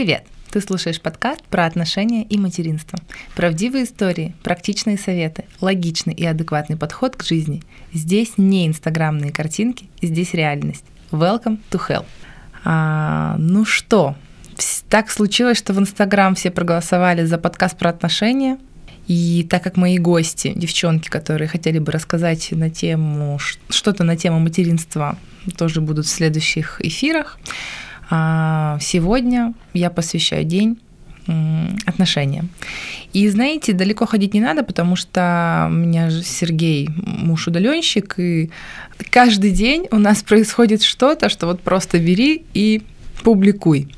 Привет! Ты слушаешь подкаст про отношения и материнство. Правдивые истории, практичные советы, логичный и адекватный подход к жизни. Здесь не инстаграмные картинки, здесь реальность. Welcome to hell. А, ну что, так случилось, что в Инстаграм все проголосовали за подкаст про отношения. И так как мои гости, девчонки, которые хотели бы рассказать на тему, что-то на тему материнства, тоже будут в следующих эфирах, а сегодня я посвящаю день отношениям. И знаете, далеко ходить не надо, потому что у меня же Сергей муж удаленщик, и каждый день у нас происходит что-то, что вот просто бери и публикуй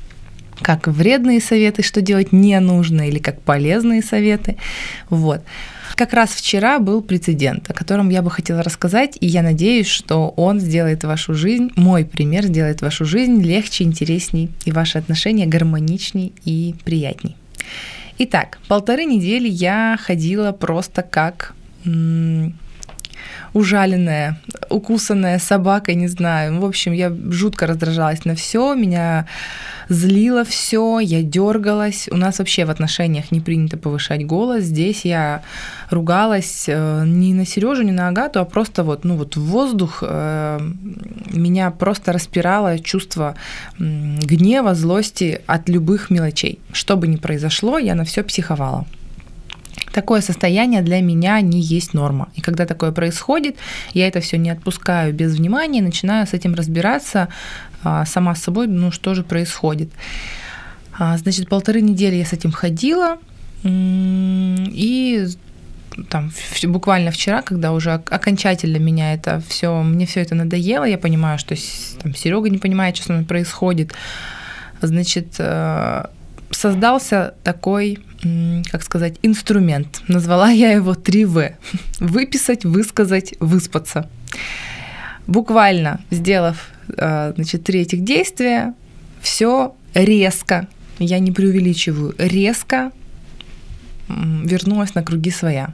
как вредные советы, что делать не нужно, или как полезные советы. Вот. Как раз вчера был прецедент, о котором я бы хотела рассказать, и я надеюсь, что он сделает вашу жизнь, мой пример сделает вашу жизнь легче, интересней, и ваши отношения гармоничней и приятней. Итак, полторы недели я ходила просто как ужаленная, укусанная собакой, не знаю. В общем, я жутко раздражалась на все, меня злило все, я дергалась. У нас вообще в отношениях не принято повышать голос. Здесь я ругалась э, не на Сережу, не на Агату, а просто вот, ну вот в воздух э, меня просто распирало чувство гнева, злости от любых мелочей. Что бы ни произошло, я на все психовала. Такое состояние для меня не есть норма. И когда такое происходит, я это все не отпускаю без внимания, начинаю с этим разбираться а, сама с собой, ну что же происходит. А, значит, полторы недели я с этим ходила, и там буквально вчера, когда уже окончательно меня это все, мне все это надоело, я понимаю, что там Серега не понимает, что с нами происходит. Значит, э, создался такой, как сказать, инструмент. Назвала я его 3В. Выписать, высказать, выспаться. Буквально сделав э, значит, три этих действия, все резко, я не преувеличиваю, резко вернулась на круги своя.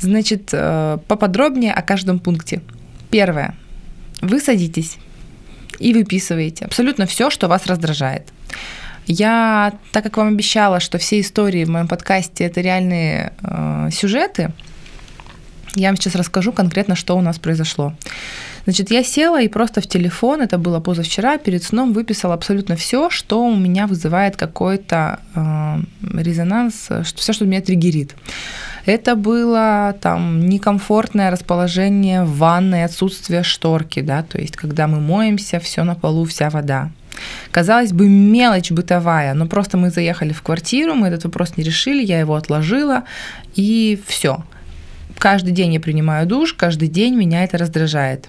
Значит, э, поподробнее о каждом пункте. Первое. Вы садитесь и выписываете абсолютно все, что вас раздражает. Я, так как вам обещала, что все истории в моем подкасте это реальные э, сюжеты, я вам сейчас расскажу конкретно, что у нас произошло. Значит, я села и просто в телефон, это было позавчера, перед сном выписала абсолютно все, что у меня вызывает какой-то э, резонанс, что, все, что меня триггерит. Это было там некомфортное расположение в ванной, отсутствие шторки, да, то есть когда мы моемся, все на полу, вся вода. Казалось бы, мелочь бытовая, но просто мы заехали в квартиру, мы этот вопрос не решили, я его отложила, и все. Каждый день я принимаю душ, каждый день меня это раздражает.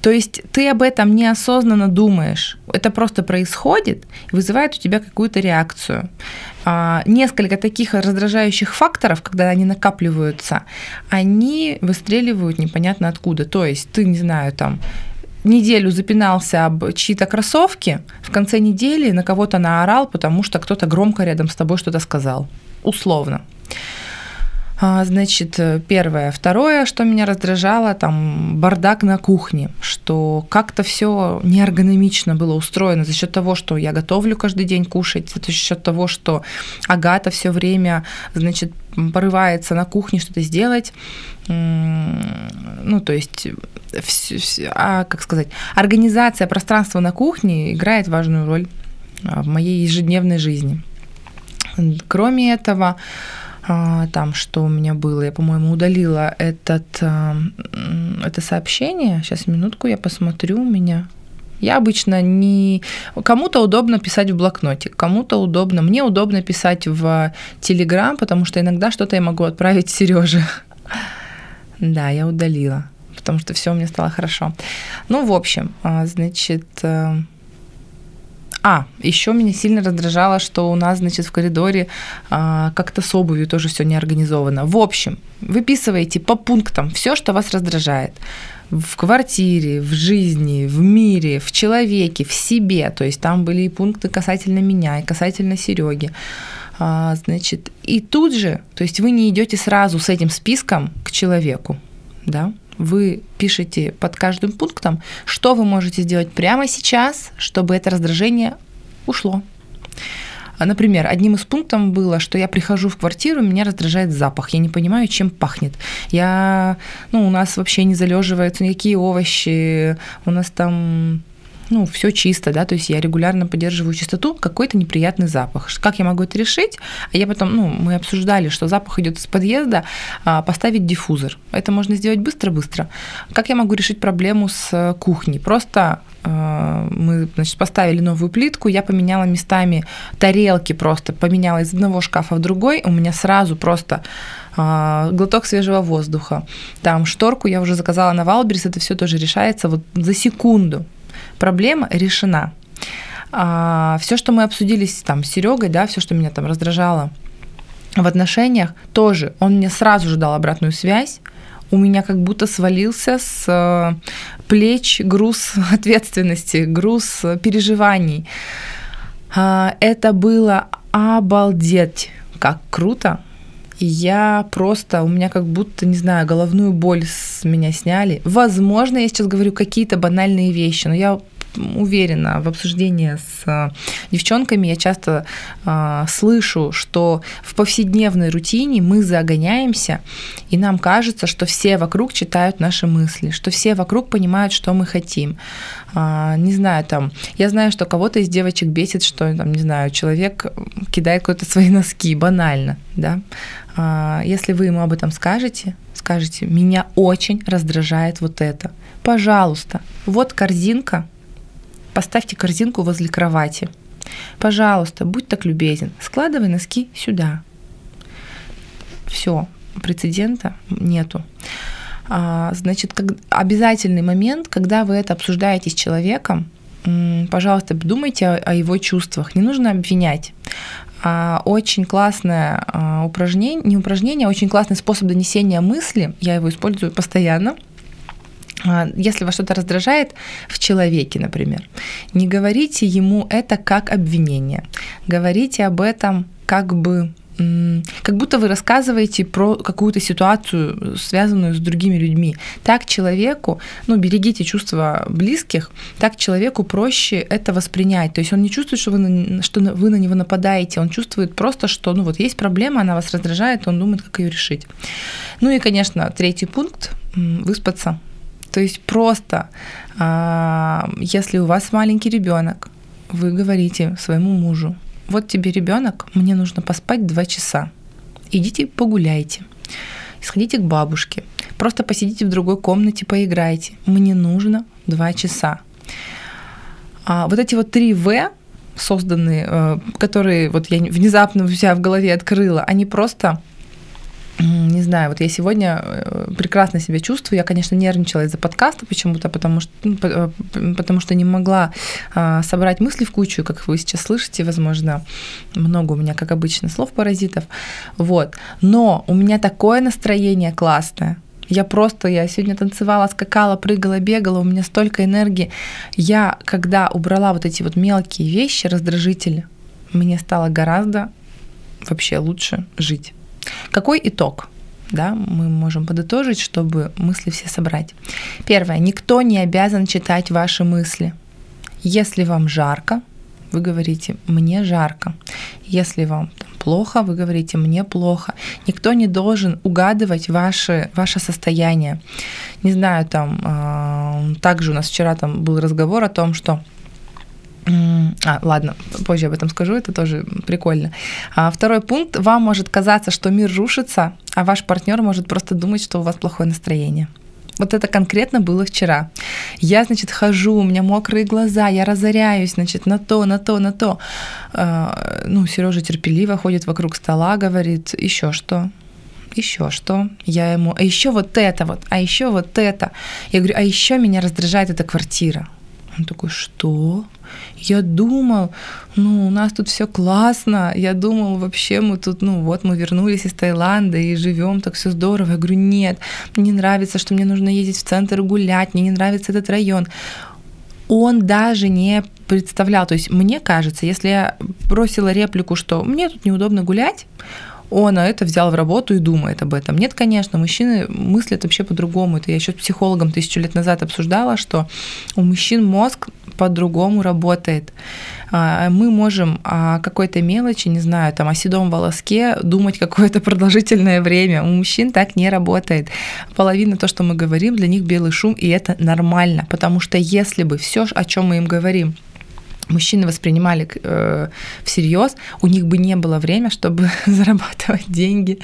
То есть ты об этом неосознанно думаешь. Это просто происходит и вызывает у тебя какую-то реакцию. А, несколько таких раздражающих факторов, когда они накапливаются, они выстреливают непонятно откуда. То есть ты, не знаю, там неделю запинался об чьи-то кроссовки, в конце недели на кого-то наорал, потому что кто-то громко рядом с тобой что-то сказал. Условно. А, значит, первое. Второе, что меня раздражало, там бардак на кухне, что как-то все неэргономично было устроено за счет того, что я готовлю каждый день кушать, за счет того, что Агата все время, значит, порывается на кухне что-то сделать. Ну, то есть, а, как сказать, организация пространства на кухне играет важную роль а, в моей ежедневной жизни. Кроме этого, там, что у меня было, я, по-моему, удалила этот, а, это сообщение. Сейчас минутку я посмотрю у меня. Я обычно не... Кому-то удобно писать в блокноте, кому-то удобно... Мне удобно писать в Телеграм, потому что иногда что-то я могу отправить Сереже. Да, я удалила, потому что все у меня стало хорошо. Ну, в общем, а, значит, э, а, еще меня сильно раздражало, что у нас, значит, в коридоре а, как-то с обувью тоже все не организовано. В общем, выписываете по пунктам все, что вас раздражает в квартире, в жизни, в мире, в человеке, в себе. То есть там были и пункты касательно меня, и касательно Сереги. А, значит, и тут же, то есть вы не идете сразу с этим списком к человеку, да, вы пишете под каждым пунктом, что вы можете сделать прямо сейчас, чтобы это раздражение ушло. Например, одним из пунктов было, что я прихожу в квартиру, меня раздражает запах. Я не понимаю, чем пахнет. Я, ну, у нас вообще не залеживаются никакие овощи, у нас там ну, все чисто, да, то есть я регулярно поддерживаю чистоту, какой-то неприятный запах. Как я могу это решить? А я потом, ну, мы обсуждали, что запах идет из подъезда, а, поставить диффузор. Это можно сделать быстро-быстро. Как я могу решить проблему с э, кухней? Просто э, мы значит, поставили новую плитку, я поменяла местами тарелки просто, поменяла из одного шкафа в другой, у меня сразу просто э, глоток свежего воздуха. Там шторку я уже заказала на Валберис, это все тоже решается вот за секунду проблема решена. А, все, что мы обсудили там, с Серегой, да, все, что меня там раздражало в отношениях, тоже он мне сразу же дал обратную связь. У меня как будто свалился с э, плеч груз ответственности, груз переживаний. А, это было обалдеть, как круто. И я просто, у меня как будто, не знаю, головную боль с меня сняли. Возможно, я сейчас говорю какие-то банальные вещи, но я уверена в обсуждении с э, девчонками, я часто э, слышу, что в повседневной рутине мы загоняемся, и нам кажется, что все вокруг читают наши мысли, что все вокруг понимают, что мы хотим. Э, не знаю, там, я знаю, что кого-то из девочек бесит, что, там, не знаю, человек кидает какие-то свои носки, банально, да. Э, если вы ему об этом скажете, скажете, меня очень раздражает вот это. Пожалуйста, вот корзинка, Поставьте корзинку возле кровати. Пожалуйста, будь так любезен, складывай носки сюда. Все, прецедента нету. А, значит, как, обязательный момент, когда вы это обсуждаете с человеком, пожалуйста, думайте о, о его чувствах. Не нужно обвинять. А, очень классное а, упражнение, не упражнение, а очень классный способ донесения мысли. Я его использую постоянно. А, если вас что-то раздражает в человеке, например, не говорите ему это как обвинение. Говорите об этом как бы как будто вы рассказываете про какую-то ситуацию, связанную с другими людьми. Так человеку, ну, берегите чувства близких, так человеку проще это воспринять. То есть он не чувствует, что вы на, что вы на него нападаете, он чувствует просто, что, ну, вот есть проблема, она вас раздражает, он думает, как ее решить. Ну и, конечно, третий пункт – выспаться то есть просто, а, если у вас маленький ребенок, вы говорите своему мужу, вот тебе ребенок, мне нужно поспать два часа. Идите погуляйте, сходите к бабушке, просто посидите в другой комнате, поиграйте. Мне нужно два часа. А вот эти вот три В, созданные, э, которые вот я внезапно у себя в голове открыла, они просто не знаю, вот я сегодня э, прекрасно себя чувствую. Я, конечно, нервничала из-за подкаста почему-то, потому что, ну, э, потому что не могла а, собрать мысли в кучу, как вы сейчас слышите, возможно, много у меня, как обычно, слов-паразитов. Вот. Но у меня такое настроение классное. Я просто, я сегодня танцевала, скакала, прыгала, бегала, у меня столько энергии. Я, когда убрала вот эти вот мелкие вещи, раздражители, мне стало гораздо вообще лучше жить. Какой итог? Да, мы можем подытожить, чтобы мысли все собрать. Первое. Никто не обязан читать ваши мысли. Если вам жарко, вы говорите «мне жарко». Если вам плохо, вы говорите «мне плохо». Никто не должен угадывать ваши, ваше состояние. Не знаю, там, э, также у нас вчера там был разговор о том, что а, ладно, позже об этом скажу, это тоже прикольно. А, второй пункт. Вам может казаться, что мир рушится, а ваш партнер может просто думать, что у вас плохое настроение. Вот это конкретно было вчера. Я, значит, хожу, у меня мокрые глаза, я разоряюсь, значит, на то, на то, на то. А, ну, Сережа терпеливо ходит вокруг стола, говорит, еще что, еще что? Я ему, а еще вот это вот, а еще вот это. Я говорю, а еще меня раздражает эта квартира. Он такой, что? Я думал, ну, у нас тут все классно. Я думал, вообще мы тут, ну, вот мы вернулись из Таиланда и живем так все здорово. Я говорю, нет, мне не нравится, что мне нужно ездить в центр гулять, мне не нравится этот район. Он даже не представлял. То есть мне кажется, если я бросила реплику, что мне тут неудобно гулять, он это взял в работу и думает об этом. Нет, конечно, мужчины мыслят вообще по-другому. Это я еще с психологом тысячу лет назад обсуждала, что у мужчин мозг по-другому работает. А, мы можем о какой-то мелочи, не знаю, там, о седом волоске думать какое-то продолжительное время. У мужчин так не работает. Половина то, что мы говорим, для них белый шум, и это нормально, потому что если бы все, о чем мы им говорим, мужчины воспринимали э, всерьез, у них бы не было время, чтобы зарабатывать деньги,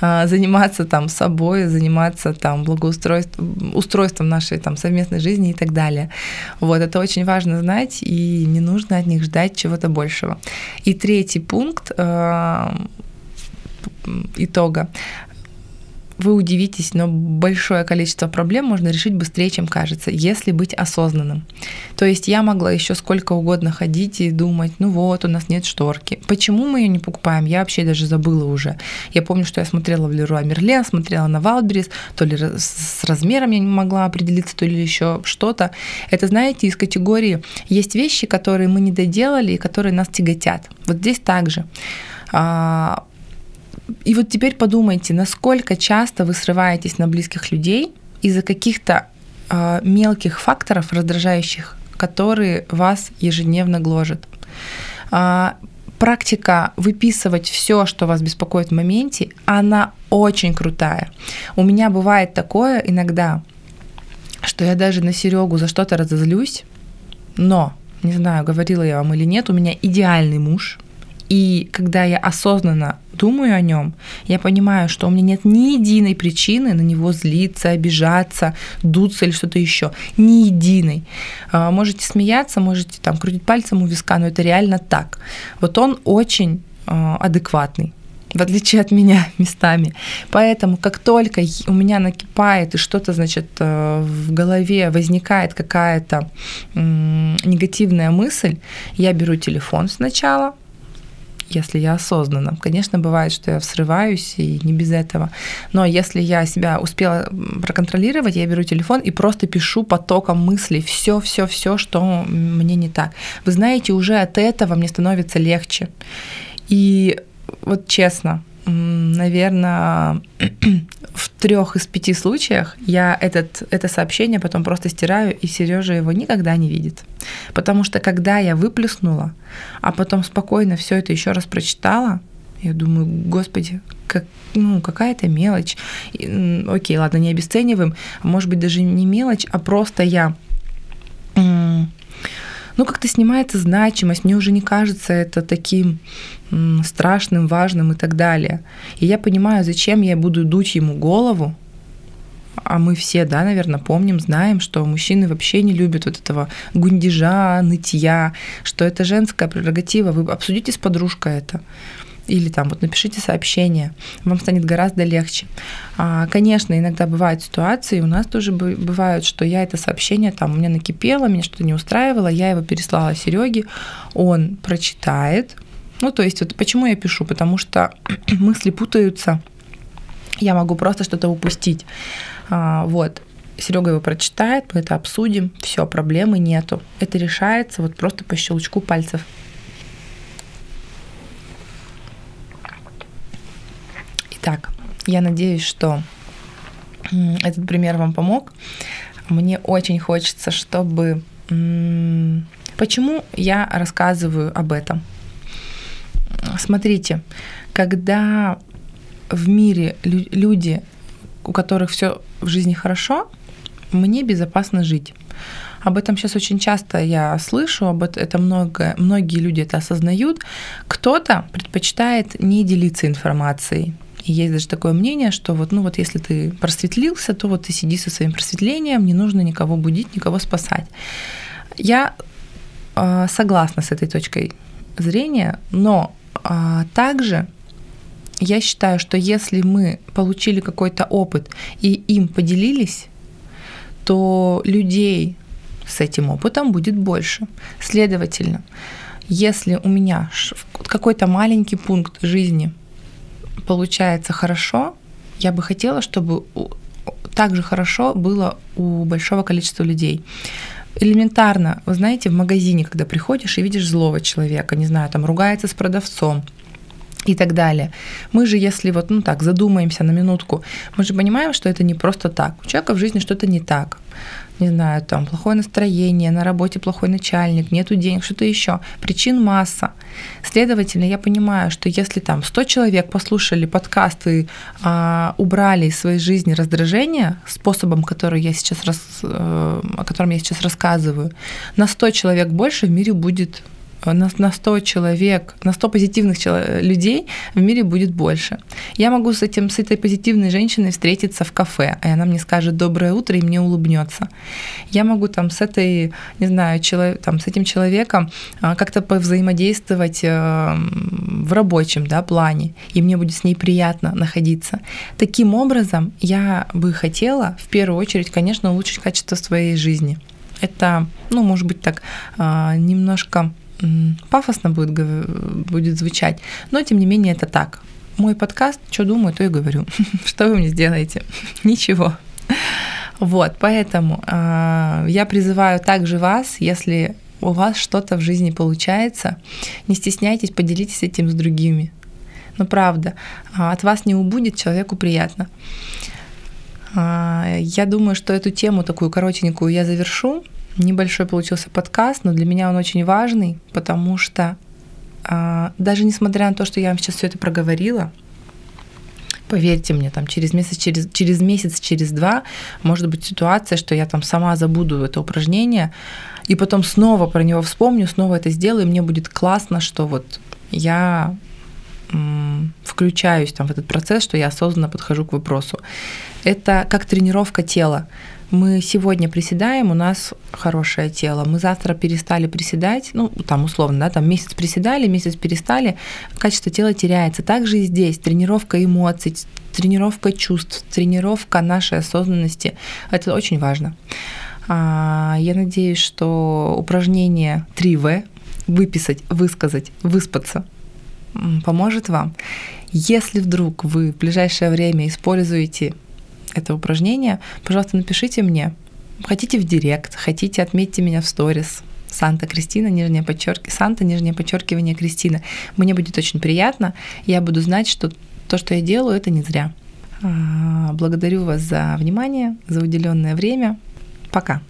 э, заниматься там собой, заниматься там благоустройством, устройством нашей там совместной жизни и так далее. Вот это очень важно знать, и не нужно от них ждать чего-то большего. И третий пункт э, итога вы удивитесь, но большое количество проблем можно решить быстрее, чем кажется, если быть осознанным. То есть я могла еще сколько угодно ходить и думать, ну вот, у нас нет шторки. Почему мы ее не покупаем? Я вообще даже забыла уже. Я помню, что я смотрела в Леруа Мерлен, смотрела на Валберис, то ли с размером я не могла определиться, то ли еще что-то. Это, знаете, из категории есть вещи, которые мы не доделали и которые нас тяготят. Вот здесь также а, и вот теперь подумайте, насколько часто вы срываетесь на близких людей из-за каких-то э, мелких факторов раздражающих, которые вас ежедневно гложат. Э, практика выписывать все, что вас беспокоит в моменте, она очень крутая. У меня бывает такое иногда, что я даже на Серегу за что-то разозлюсь, но, не знаю, говорила я вам или нет, у меня идеальный муж, и когда я осознанно думаю о нем, я понимаю, что у меня нет ни единой причины на него злиться, обижаться, дуться или что-то еще. Ни единой. А, можете смеяться, можете там крутить пальцем у виска, но это реально так. Вот он очень а, адекватный в отличие от меня местами. Поэтому как только у меня накипает и что-то, значит, э, в голове возникает какая-то негативная мысль, я беру телефон сначала, если я осознанно. Конечно, бывает, что я срываюсь, и не без этого. Но если я себя успела проконтролировать, я беру телефон и просто пишу потоком мыслей все, все, все, что мне не так. Вы знаете, уже от этого мне становится легче. И вот честно, наверное, в трех из пяти случаях я этот, это сообщение потом просто стираю, и Сережа его никогда не видит. Потому что когда я выплеснула, а потом спокойно все это еще раз прочитала, я думаю, господи, как, ну, какая-то мелочь. И, окей, ладно, не обесцениваем, может быть даже не мелочь, а просто я ну, как-то снимается значимость, мне уже не кажется это таким страшным, важным и так далее. И я понимаю, зачем я буду дуть ему голову, а мы все, да, наверное, помним, знаем, что мужчины вообще не любят вот этого гундежа, нытья, что это женская прерогатива. Вы обсудите с подружкой это или там вот напишите сообщение, вам станет гораздо легче. А, конечно, иногда бывают ситуации, у нас тоже бывают, что я это сообщение там у меня накипело, меня что-то не устраивало, я его переслала Сереге, он прочитает. Ну, то есть вот почему я пишу? Потому что мысли путаются, я могу просто что-то упустить. А, вот. Серега его прочитает, мы это обсудим, все, проблемы нету. Это решается вот просто по щелчку пальцев. Итак, я надеюсь, что этот пример вам помог. Мне очень хочется, чтобы... Почему я рассказываю об этом? Смотрите, когда в мире люди, у которых все в жизни хорошо, мне безопасно жить. Об этом сейчас очень часто я слышу, об этом это много, многие люди это осознают. Кто-то предпочитает не делиться информацией, и есть даже такое мнение, что вот, ну вот если ты просветлился, то вот ты сиди со своим просветлением, не нужно никого будить, никого спасать. Я э, согласна с этой точкой зрения, но э, также я считаю, что если мы получили какой-то опыт и им поделились, то людей с этим опытом будет больше. Следовательно, если у меня какой-то маленький пункт жизни получается хорошо, я бы хотела, чтобы так же хорошо было у большого количества людей. Элементарно, вы знаете, в магазине, когда приходишь и видишь злого человека, не знаю, там ругается с продавцом, и так далее. Мы же, если вот, ну так, задумаемся на минутку, мы же понимаем, что это не просто так. У человека в жизни что-то не так не знаю, там плохое настроение, на работе плохой начальник, нету денег, что-то еще. Причин масса. Следовательно, я понимаю, что если там 100 человек послушали подкаст и а, убрали из своей жизни раздражение способом, который я сейчас рас, э, о котором я сейчас рассказываю, на 100 человек больше в мире будет на, на 100 человек, на 100 позитивных человек, людей в мире будет больше. Я могу с, этим, с этой позитивной женщиной встретиться в кафе, и она мне скажет «доброе утро» и мне улыбнется. Я могу там с этой, не знаю, человек, там, с этим человеком а, как-то повзаимодействовать э, в рабочем да, плане, и мне будет с ней приятно находиться. Таким образом, я бы хотела в первую очередь, конечно, улучшить качество своей жизни. Это, ну, может быть, так немножко пафосно будет, будет звучать, но тем не менее это так. Мой подкаст, что думаю, то и говорю. что вы мне сделаете? Ничего. Вот, поэтому э, я призываю также вас, если у вас что-то в жизни получается, не стесняйтесь, поделитесь этим с другими. Но ну, правда, а, от вас не убудет, человеку приятно. А, я думаю, что эту тему такую коротенькую я завершу. Небольшой получился подкаст, но для меня он очень важный, потому что а, даже несмотря на то, что я вам сейчас все это проговорила, поверьте мне, там через месяц, через, через месяц, через два может быть ситуация, что я там сама забуду это упражнение, и потом снова про него вспомню, снова это сделаю, и мне будет классно, что вот я включаюсь там в этот процесс, что я осознанно подхожу к вопросу. Это как тренировка тела мы сегодня приседаем, у нас хорошее тело, мы завтра перестали приседать, ну, там условно, да, там месяц приседали, месяц перестали, качество тела теряется. Также и здесь тренировка эмоций, тренировка чувств, тренировка нашей осознанности, это очень важно. А, я надеюсь, что упражнение 3В выписать, высказать, выспаться поможет вам. Если вдруг вы в ближайшее время используете это упражнение, пожалуйста, напишите мне. Хотите в директ, хотите, отметьте меня в сторис. Санта Кристина, нижнее подчеркивание, Санта, нижнее подчеркивание Кристина. Мне будет очень приятно. Я буду знать, что то, что я делаю, это не зря. А, благодарю вас за внимание, за уделенное время. Пока.